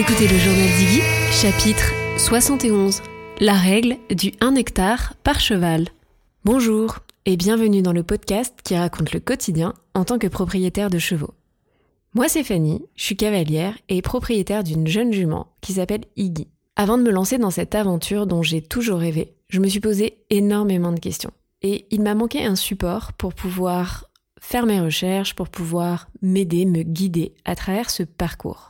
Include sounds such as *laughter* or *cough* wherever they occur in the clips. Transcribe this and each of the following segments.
Écoutez le journal d'Iggy, chapitre 71. La règle du 1 hectare par cheval. Bonjour et bienvenue dans le podcast qui raconte le quotidien en tant que propriétaire de chevaux. Moi c'est Fanny, je suis cavalière et propriétaire d'une jeune jument qui s'appelle Iggy. Avant de me lancer dans cette aventure dont j'ai toujours rêvé, je me suis posé énormément de questions. Et il m'a manqué un support pour pouvoir faire mes recherches, pour pouvoir m'aider, me guider à travers ce parcours.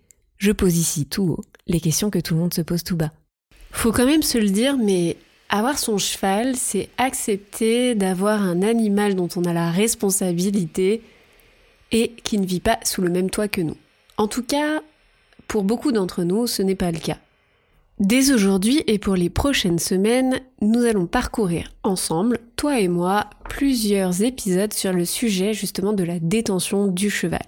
je pose ici tout haut les questions que tout le monde se pose tout bas. Faut quand même se le dire, mais avoir son cheval, c'est accepter d'avoir un animal dont on a la responsabilité et qui ne vit pas sous le même toit que nous. En tout cas, pour beaucoup d'entre nous, ce n'est pas le cas. Dès aujourd'hui et pour les prochaines semaines, nous allons parcourir ensemble, toi et moi, plusieurs épisodes sur le sujet justement de la détention du cheval.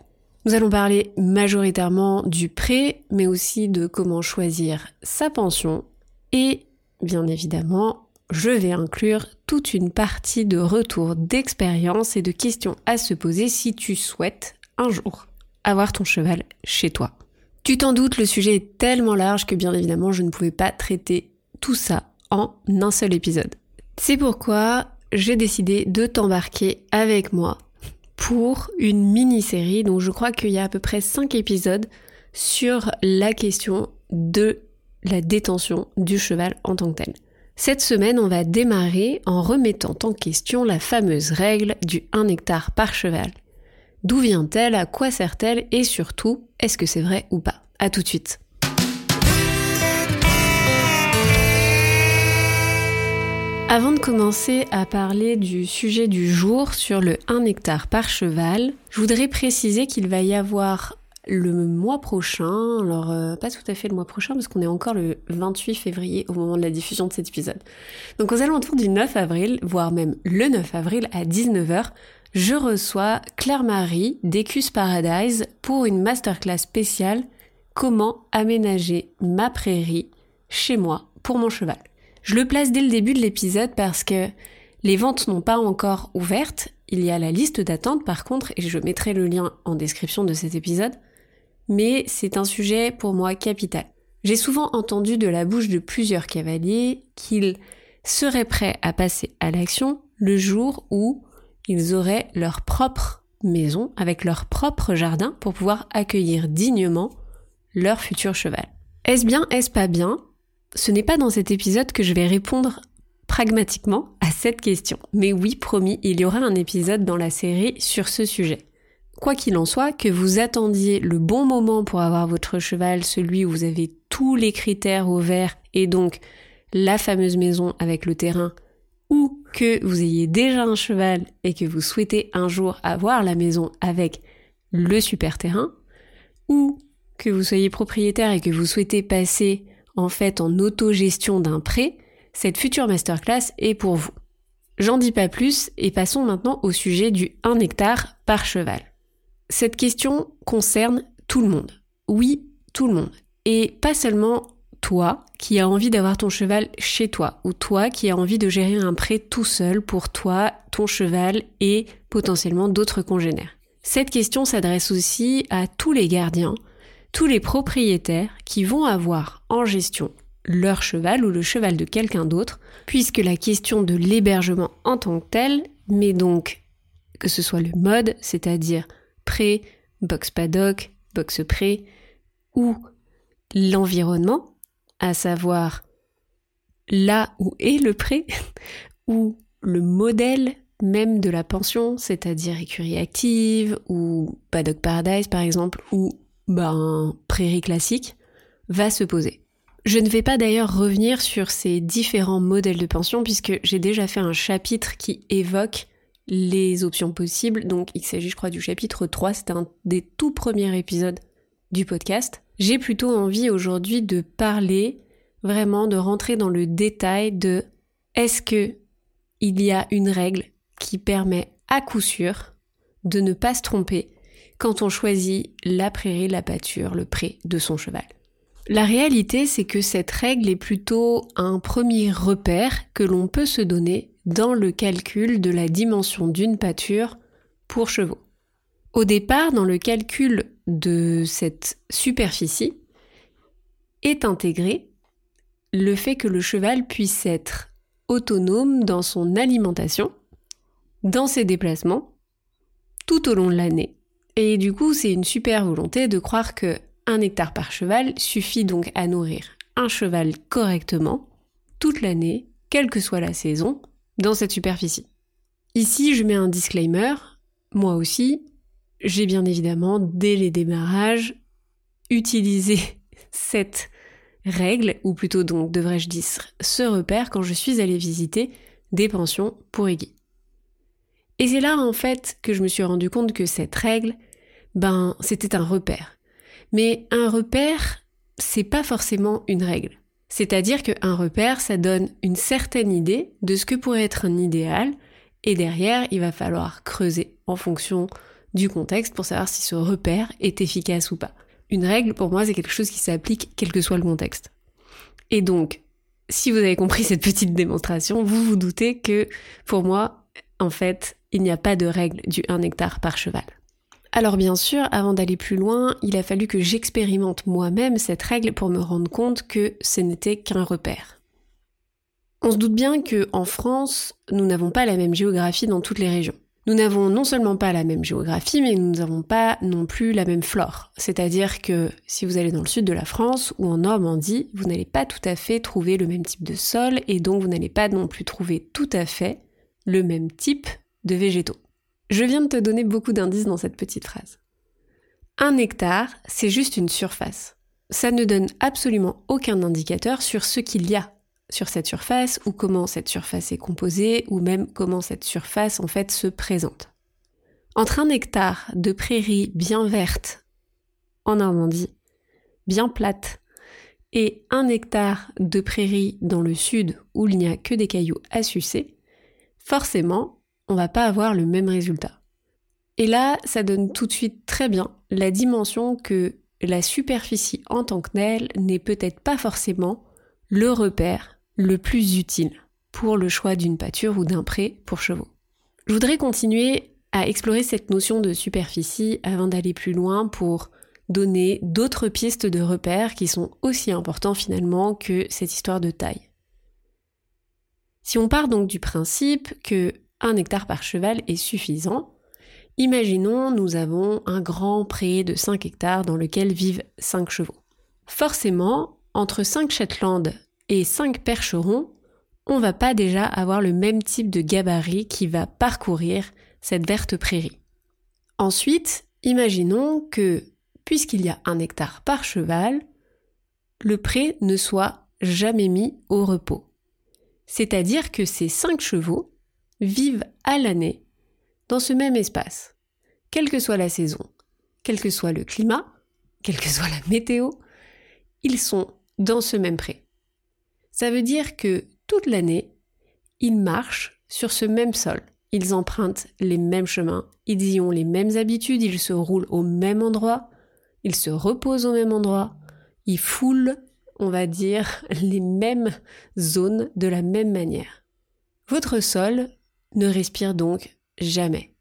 Nous allons parler majoritairement du prêt, mais aussi de comment choisir sa pension et, bien évidemment, je vais inclure toute une partie de retour d'expérience et de questions à se poser si tu souhaites un jour avoir ton cheval chez toi. Tu t'en doutes, le sujet est tellement large que bien évidemment je ne pouvais pas traiter tout ça en un seul épisode. C'est pourquoi j'ai décidé de t'embarquer avec moi pour une mini-série. Donc je crois qu'il y a à peu près 5 épisodes sur la question de la détention du cheval en tant que tel. Cette semaine, on va démarrer en remettant en question la fameuse règle du 1 hectare par cheval. D'où vient-elle, à quoi sert-elle? Et surtout, est-ce que c'est vrai ou pas? A tout de suite. Avant de commencer à parler du sujet du jour sur le 1 hectare par cheval, je voudrais préciser qu'il va y avoir le mois prochain, alors euh, pas tout à fait le mois prochain parce qu'on est encore le 28 février au moment de la diffusion de cet épisode. Donc aux alentours du 9 avril, voire même le 9 avril à 19h, je reçois Claire-Marie d'Ecus Paradise pour une masterclass spéciale Comment aménager ma prairie chez moi pour mon cheval. Je le place dès le début de l'épisode parce que les ventes n'ont pas encore ouvertes. Il y a la liste d'attente par contre, et je mettrai le lien en description de cet épisode. Mais c'est un sujet pour moi capital. J'ai souvent entendu de la bouche de plusieurs cavaliers qu'ils seraient prêts à passer à l'action le jour où ils auraient leur propre maison avec leur propre jardin pour pouvoir accueillir dignement leur futur cheval. Est-ce bien, est-ce pas bien? Ce n'est pas dans cet épisode que je vais répondre pragmatiquement à cette question. Mais oui, promis, il y aura un épisode dans la série sur ce sujet. Quoi qu'il en soit, que vous attendiez le bon moment pour avoir votre cheval, celui où vous avez tous les critères au vert et donc la fameuse maison avec le terrain, ou que vous ayez déjà un cheval et que vous souhaitez un jour avoir la maison avec le super terrain, ou que vous soyez propriétaire et que vous souhaitez passer en fait en autogestion d'un prêt, cette future masterclass est pour vous. J'en dis pas plus et passons maintenant au sujet du 1 hectare par cheval. Cette question concerne tout le monde. Oui, tout le monde. Et pas seulement toi qui as envie d'avoir ton cheval chez toi ou toi qui as envie de gérer un prêt tout seul pour toi, ton cheval et potentiellement d'autres congénères. Cette question s'adresse aussi à tous les gardiens, tous les propriétaires qui vont avoir en gestion leur cheval ou le cheval de quelqu'un d'autre, puisque la question de l'hébergement en tant que tel, mais donc que ce soit le mode, c'est-à-dire pré, box paddock, box pré, ou l'environnement, à savoir là où est le pré, *laughs* ou le modèle même de la pension, c'est-à-dire écurie active, ou paddock paradise par exemple, ou ben, prairie classique, va se poser. Je ne vais pas d'ailleurs revenir sur ces différents modèles de pension puisque j'ai déjà fait un chapitre qui évoque les options possibles. Donc il s'agit je crois du chapitre 3, c'était un des tout premiers épisodes du podcast. J'ai plutôt envie aujourd'hui de parler, vraiment de rentrer dans le détail de est-ce que il y a une règle qui permet à coup sûr de ne pas se tromper quand on choisit la prairie, la pâture, le pré de son cheval. La réalité, c'est que cette règle est plutôt un premier repère que l'on peut se donner dans le calcul de la dimension d'une pâture pour chevaux. Au départ, dans le calcul de cette superficie, est intégré le fait que le cheval puisse être autonome dans son alimentation, dans ses déplacements, tout au long de l'année. Et du coup, c'est une super volonté de croire que un hectare par cheval suffit donc à nourrir un cheval correctement toute l'année, quelle que soit la saison, dans cette superficie. Ici, je mets un disclaimer. Moi aussi, j'ai bien évidemment, dès les démarrages, utilisé *laughs* cette règle, ou plutôt donc devrais-je dire ce repère quand je suis allée visiter des pensions pour aiguilles. Et c'est là en fait que je me suis rendu compte que cette règle, ben c'était un repère. Mais un repère, c'est pas forcément une règle. C'est-à-dire qu'un repère, ça donne une certaine idée de ce que pourrait être un idéal, et derrière, il va falloir creuser en fonction du contexte pour savoir si ce repère est efficace ou pas. Une règle, pour moi, c'est quelque chose qui s'applique quel que soit le contexte. Et donc, si vous avez compris cette petite démonstration, vous vous doutez que, pour moi, en fait, il n'y a pas de règle du 1 hectare par cheval. Alors bien sûr, avant d'aller plus loin, il a fallu que j'expérimente moi-même cette règle pour me rendre compte que ce n'était qu'un repère. On se doute bien que en France, nous n'avons pas la même géographie dans toutes les régions. Nous n'avons non seulement pas la même géographie, mais nous n'avons pas non plus la même flore. C'est-à-dire que si vous allez dans le sud de la France ou en Normandie, vous n'allez pas tout à fait trouver le même type de sol et donc vous n'allez pas non plus trouver tout à fait le même type de végétaux. Je viens de te donner beaucoup d'indices dans cette petite phrase. Un hectare, c'est juste une surface. Ça ne donne absolument aucun indicateur sur ce qu'il y a sur cette surface ou comment cette surface est composée ou même comment cette surface en fait se présente. Entre un hectare de prairie bien verte en Normandie, bien plate, et un hectare de prairie dans le sud où il n'y a que des cailloux à sucer, forcément, on va pas avoir le même résultat. Et là, ça donne tout de suite très bien la dimension que la superficie en tant que telle n'est peut-être pas forcément le repère le plus utile pour le choix d'une pâture ou d'un pré pour chevaux. Je voudrais continuer à explorer cette notion de superficie avant d'aller plus loin pour donner d'autres pistes de repères qui sont aussi importants finalement que cette histoire de taille. Si on part donc du principe que un hectare par cheval est suffisant, imaginons nous avons un grand pré de 5 hectares dans lequel vivent 5 chevaux. Forcément, entre 5 Shetland et 5 percherons, on va pas déjà avoir le même type de gabarit qui va parcourir cette verte prairie. Ensuite, imaginons que, puisqu'il y a un hectare par cheval, le pré ne soit jamais mis au repos. C'est-à-dire que ces 5 chevaux vivent à l'année dans ce même espace, quelle que soit la saison, quel que soit le climat, quelle que soit la météo, ils sont dans ce même pré. Ça veut dire que toute l'année, ils marchent sur ce même sol. Ils empruntent les mêmes chemins, ils y ont les mêmes habitudes, ils se roulent au même endroit, ils se reposent au même endroit, ils foulent, on va dire, *laughs* les mêmes zones de la même manière. Votre sol ne respire donc jamais.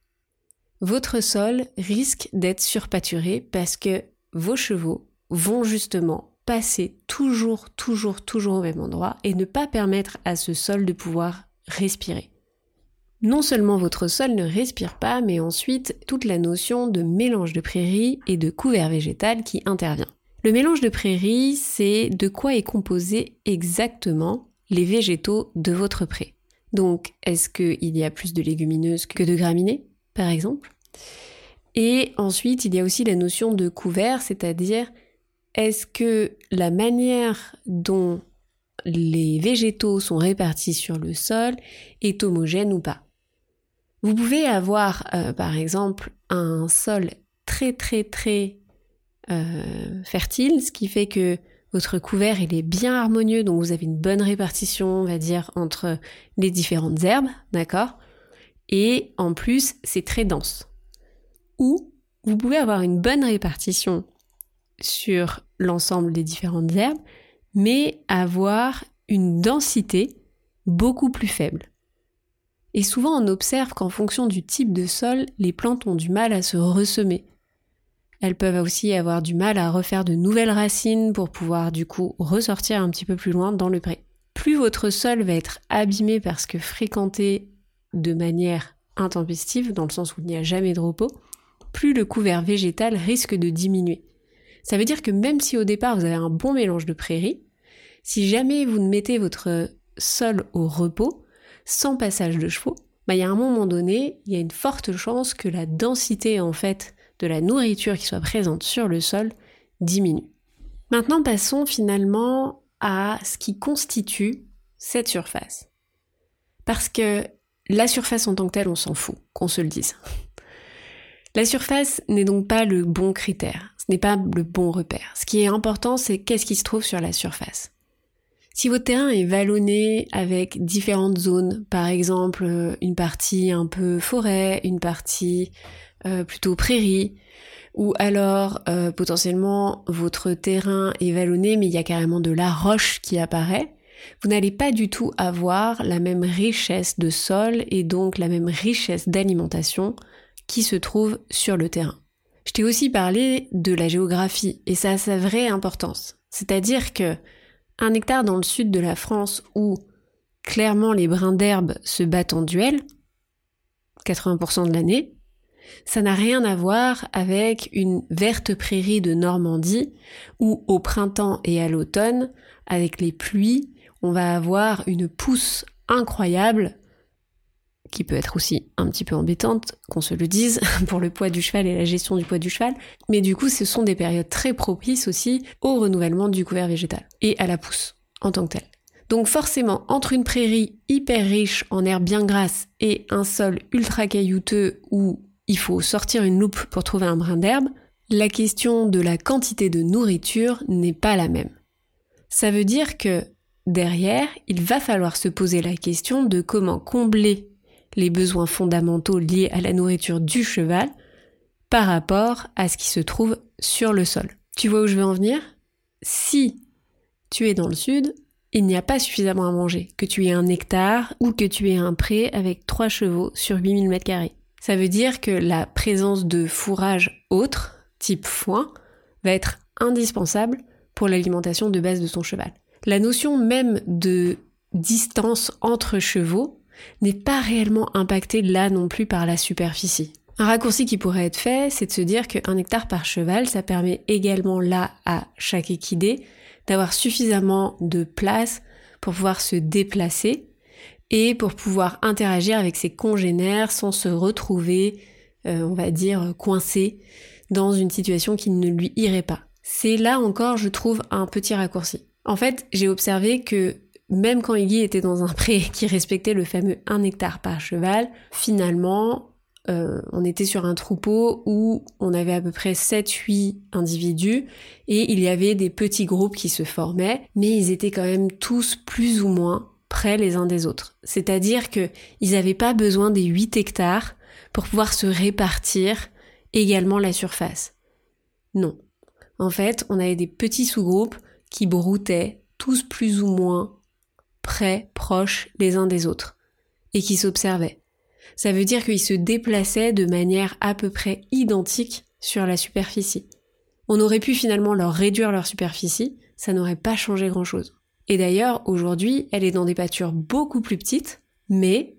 Votre sol risque d'être surpâturé parce que vos chevaux vont justement passer toujours, toujours, toujours au même endroit et ne pas permettre à ce sol de pouvoir respirer. Non seulement votre sol ne respire pas, mais ensuite toute la notion de mélange de prairie et de couvert végétal qui intervient. Le mélange de prairie, c'est de quoi est composé exactement les végétaux de votre pré. Donc, est-ce qu'il y a plus de légumineuses que de graminées, par exemple? Et ensuite, il y a aussi la notion de couvert, c'est-à-dire est-ce que la manière dont les végétaux sont répartis sur le sol est homogène ou pas? Vous pouvez avoir, euh, par exemple, un sol très très très euh, fertile, ce qui fait que votre couvert est bien harmonieux, donc vous avez une bonne répartition, on va dire, entre les différentes herbes, d'accord? Et en plus, c'est très dense. Ou vous pouvez avoir une bonne répartition sur l'ensemble des différentes herbes, mais avoir une densité beaucoup plus faible. Et souvent on observe qu'en fonction du type de sol, les plantes ont du mal à se ressemer. Elles peuvent aussi avoir du mal à refaire de nouvelles racines pour pouvoir du coup ressortir un petit peu plus loin dans le pré. Plus votre sol va être abîmé parce que fréquenté de manière intempestive, dans le sens où il n'y a jamais de repos, plus le couvert végétal risque de diminuer. Ça veut dire que même si au départ vous avez un bon mélange de prairies, si jamais vous ne mettez votre sol au repos, sans passage de chevaux, bah, il y a un moment donné, il y a une forte chance que la densité en fait la nourriture qui soit présente sur le sol diminue. Maintenant, passons finalement à ce qui constitue cette surface. Parce que la surface en tant que telle, on s'en fout, qu'on se le dise. La surface n'est donc pas le bon critère, ce n'est pas le bon repère. Ce qui est important, c'est qu'est-ce qui se trouve sur la surface. Si votre terrain est vallonné avec différentes zones, par exemple euh, une partie un peu forêt, une partie euh, plutôt prairie, ou alors euh, potentiellement votre terrain est vallonné mais il y a carrément de la roche qui apparaît, vous n'allez pas du tout avoir la même richesse de sol et donc la même richesse d'alimentation qui se trouve sur le terrain. Je t'ai aussi parlé de la géographie et ça a sa vraie importance. C'est-à-dire que un hectare dans le sud de la France où clairement les brins d'herbe se battent en duel, 80% de l'année, ça n'a rien à voir avec une verte prairie de Normandie où au printemps et à l'automne, avec les pluies, on va avoir une pousse incroyable qui peut être aussi un petit peu embêtante, qu'on se le dise, *laughs* pour le poids du cheval et la gestion du poids du cheval. Mais du coup, ce sont des périodes très propices aussi au renouvellement du couvert végétal et à la pousse en tant que telle. Donc forcément, entre une prairie hyper riche en herbe bien grasse et un sol ultra caillouteux où il faut sortir une loupe pour trouver un brin d'herbe, la question de la quantité de nourriture n'est pas la même. Ça veut dire que derrière, il va falloir se poser la question de comment combler les besoins fondamentaux liés à la nourriture du cheval par rapport à ce qui se trouve sur le sol. Tu vois où je veux en venir? Si tu es dans le sud, il n'y a pas suffisamment à manger, que tu aies un hectare ou que tu aies un pré avec 3 chevaux sur 8000 m2. Ça veut dire que la présence de fourrage autre, type foin, va être indispensable pour l'alimentation de base de ton cheval. La notion même de distance entre chevaux n'est pas réellement impacté là non plus par la superficie. Un raccourci qui pourrait être fait, c'est de se dire qu'un hectare par cheval, ça permet également là à chaque équidé d'avoir suffisamment de place pour pouvoir se déplacer et pour pouvoir interagir avec ses congénères sans se retrouver, euh, on va dire, coincé dans une situation qui ne lui irait pas. C'est là encore, je trouve, un petit raccourci. En fait, j'ai observé que même quand Iggy était dans un pré qui respectait le fameux 1 hectare par cheval, finalement, euh, on était sur un troupeau où on avait à peu près 7-8 individus et il y avait des petits groupes qui se formaient, mais ils étaient quand même tous plus ou moins près les uns des autres. C'est-à-dire qu'ils n'avaient pas besoin des 8 hectares pour pouvoir se répartir également la surface. Non. En fait, on avait des petits sous-groupes qui broutaient tous plus ou moins près, proches les uns des autres, et qui s'observaient. Ça veut dire qu'ils se déplaçaient de manière à peu près identique sur la superficie. On aurait pu finalement leur réduire leur superficie, ça n'aurait pas changé grand-chose. Et d'ailleurs, aujourd'hui, elle est dans des pâtures beaucoup plus petites, mais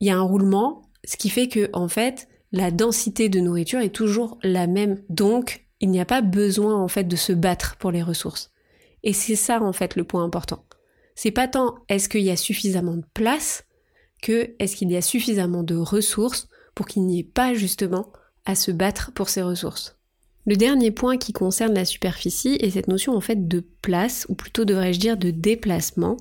il y a un roulement, ce qui fait que, en fait, la densité de nourriture est toujours la même. Donc, il n'y a pas besoin, en fait, de se battre pour les ressources. Et c'est ça, en fait, le point important. C'est pas tant est-ce qu'il y a suffisamment de place que est-ce qu'il y a suffisamment de ressources pour qu'il n'y ait pas justement à se battre pour ces ressources. Le dernier point qui concerne la superficie est cette notion en fait de place, ou plutôt devrais-je dire de déplacement,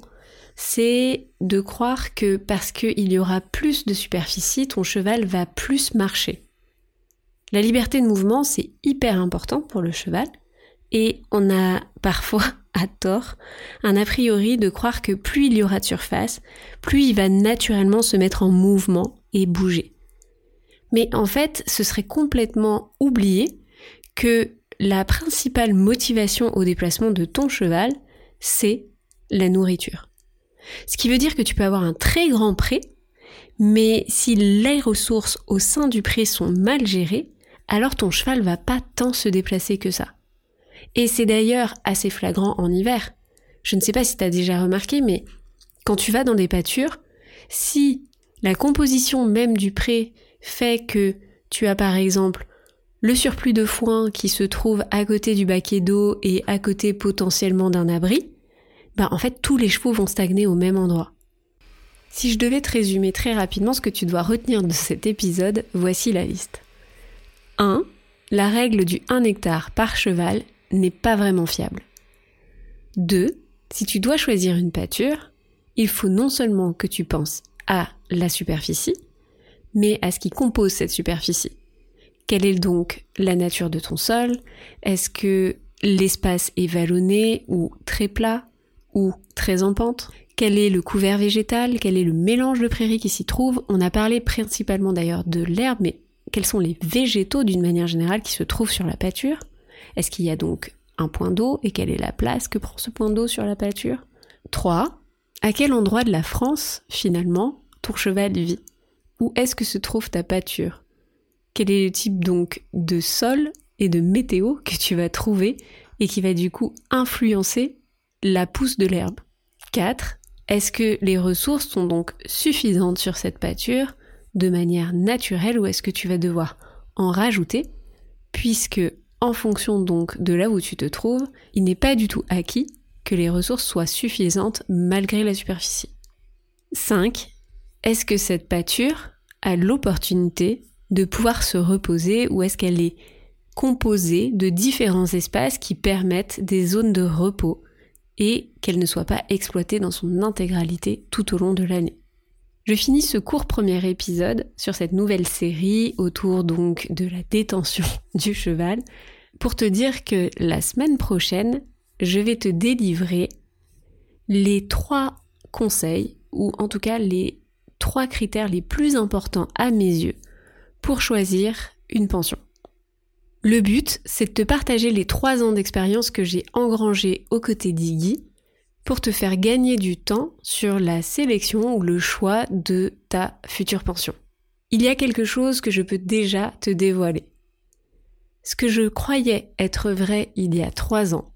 c'est de croire que parce qu'il y aura plus de superficie, ton cheval va plus marcher. La liberté de mouvement, c'est hyper important pour le cheval, Et on a parfois, à tort, un a priori de croire que plus il y aura de surface, plus il va naturellement se mettre en mouvement et bouger. Mais en fait, ce serait complètement oublié que la principale motivation au déplacement de ton cheval, c'est la nourriture. Ce qui veut dire que tu peux avoir un très grand pré, mais si les ressources au sein du pré sont mal gérées, alors ton cheval va pas tant se déplacer que ça. Et c'est d'ailleurs assez flagrant en hiver. Je ne sais pas si tu as déjà remarqué, mais quand tu vas dans des pâtures, si la composition même du pré fait que tu as par exemple le surplus de foin qui se trouve à côté du baquet d'eau et à côté potentiellement d'un abri, bah en fait tous les chevaux vont stagner au même endroit. Si je devais te résumer très rapidement ce que tu dois retenir de cet épisode, voici la liste. 1. La règle du 1 hectare par cheval n'est pas vraiment fiable. 2. Si tu dois choisir une pâture, il faut non seulement que tu penses à la superficie, mais à ce qui compose cette superficie. Quelle est donc la nature de ton sol? Est-ce que l'espace est vallonné ou très plat ou très en pente? Quel est le couvert végétal? Quel est le mélange de prairies qui s'y trouve? On a parlé principalement d'ailleurs de l'herbe, mais quels sont les végétaux d'une manière générale qui se trouvent sur la pâture? Est-ce qu'il y a donc un point d'eau et quelle est la place que prend ce point d'eau sur la pâture? 3. À quel endroit de la France, finalement, ton cheval vit? Où est-ce que se trouve ta pâture? Quel est le type donc de sol et de météo que tu vas trouver et qui va du coup influencer la pousse de l'herbe? 4. Est-ce que les ressources sont donc suffisantes sur cette pâture de manière naturelle ou est-ce que tu vas devoir en rajouter? Puisque en fonction donc de là où tu te trouves, il n'est pas du tout acquis que les ressources soient suffisantes malgré la superficie. 5. Est-ce que cette pâture a l'opportunité de pouvoir se reposer ou est-ce qu'elle est composée de différents espaces qui permettent des zones de repos et qu'elle ne soit pas exploitée dans son intégralité tout au long de l'année? Je finis ce court premier épisode sur cette nouvelle série autour donc de la détention *laughs* du cheval pour te dire que la semaine prochaine, je vais te délivrer les trois conseils ou en tout cas les trois critères les plus importants à mes yeux pour choisir une pension. Le but, c'est de te partager les trois ans d'expérience que j'ai engrangés aux côtés d'Iggy pour te faire gagner du temps sur la sélection ou le choix de ta future pension. Il y a quelque chose que je peux déjà te dévoiler. Ce que je croyais être vrai il y a trois ans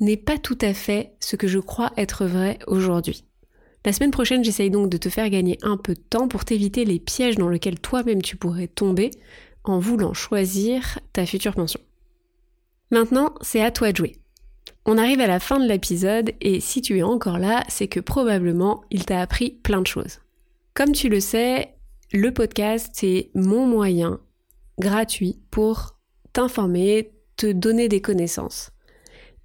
n'est pas tout à fait ce que je crois être vrai aujourd'hui. La semaine prochaine, j'essaye donc de te faire gagner un peu de temps pour t'éviter les pièges dans lesquels toi-même tu pourrais tomber en voulant choisir ta future pension. Maintenant, c'est à toi de jouer. On arrive à la fin de l'épisode et si tu es encore là, c'est que probablement il t'a appris plein de choses. Comme tu le sais, le podcast, c'est mon moyen gratuit pour t'informer, te donner des connaissances.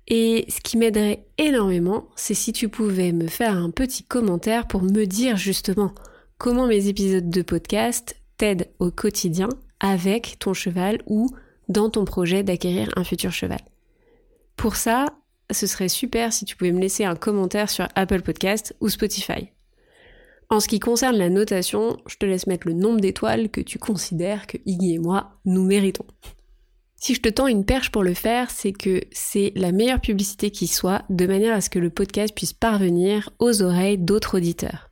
Et ce qui m'aiderait énormément, c'est si tu pouvais me faire un petit commentaire pour me dire justement comment mes épisodes de podcast t'aident au quotidien avec ton cheval ou dans ton projet d'acquérir un futur cheval. Pour ça, ce serait super si tu pouvais me laisser un commentaire sur Apple Podcast ou Spotify. En ce qui concerne la notation, je te laisse mettre le nombre d'étoiles que tu considères que Iggy et moi nous méritons. Si je te tends une perche pour le faire, c'est que c'est la meilleure publicité qui soit, de manière à ce que le podcast puisse parvenir aux oreilles d'autres auditeurs.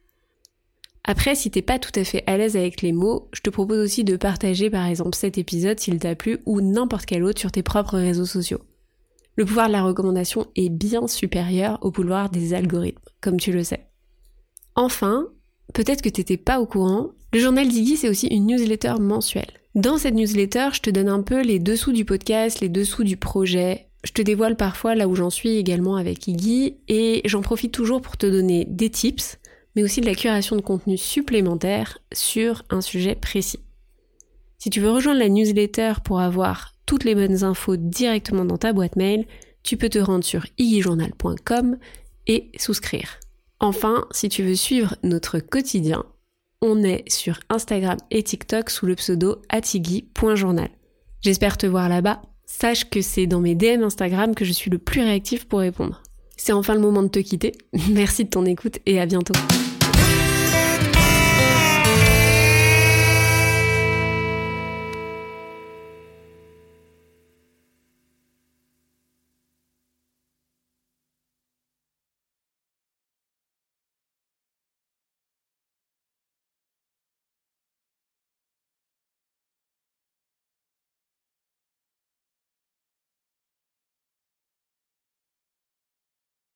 Après, si t'es pas tout à fait à l'aise avec les mots, je te propose aussi de partager par exemple cet épisode s'il t'a plu ou n'importe quel autre sur tes propres réseaux sociaux. Le pouvoir de la recommandation est bien supérieur au pouvoir des algorithmes, comme tu le sais. Enfin, peut-être que t'étais pas au courant, le journal d'Iggy c'est aussi une newsletter mensuelle. Dans cette newsletter, je te donne un peu les dessous du podcast, les dessous du projet. Je te dévoile parfois là où j'en suis également avec Iggy et j'en profite toujours pour te donner des tips, mais aussi de la curation de contenu supplémentaire sur un sujet précis. Si tu veux rejoindre la newsletter pour avoir toutes les bonnes infos directement dans ta boîte mail, tu peux te rendre sur igijournal.com et souscrire. Enfin, si tu veux suivre notre quotidien, on est sur Instagram et TikTok sous le pseudo atigui.journal. J'espère te voir là-bas. sache que c'est dans mes DM Instagram que je suis le plus réactif pour répondre. C'est enfin le moment de te quitter. *laughs* Merci de ton écoute et à bientôt.